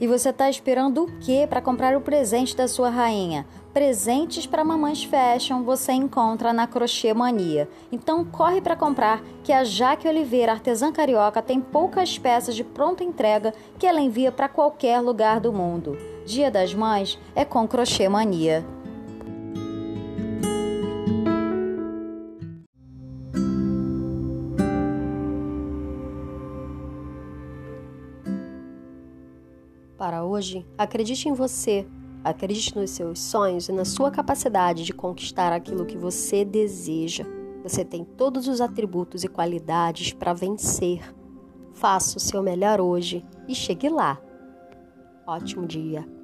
E você está esperando o quê para comprar o presente da sua rainha? Presentes para mamães fashion você encontra na Crochê Mania. Então corre para comprar, que a Jaque Oliveira Artesã Carioca tem poucas peças de pronta entrega que ela envia para qualquer lugar do mundo. Dia das Mães é com Crochê Mania. Para hoje, acredite em você, acredite nos seus sonhos e na sua capacidade de conquistar aquilo que você deseja. Você tem todos os atributos e qualidades para vencer. Faça o seu melhor hoje e chegue lá. Ótimo dia!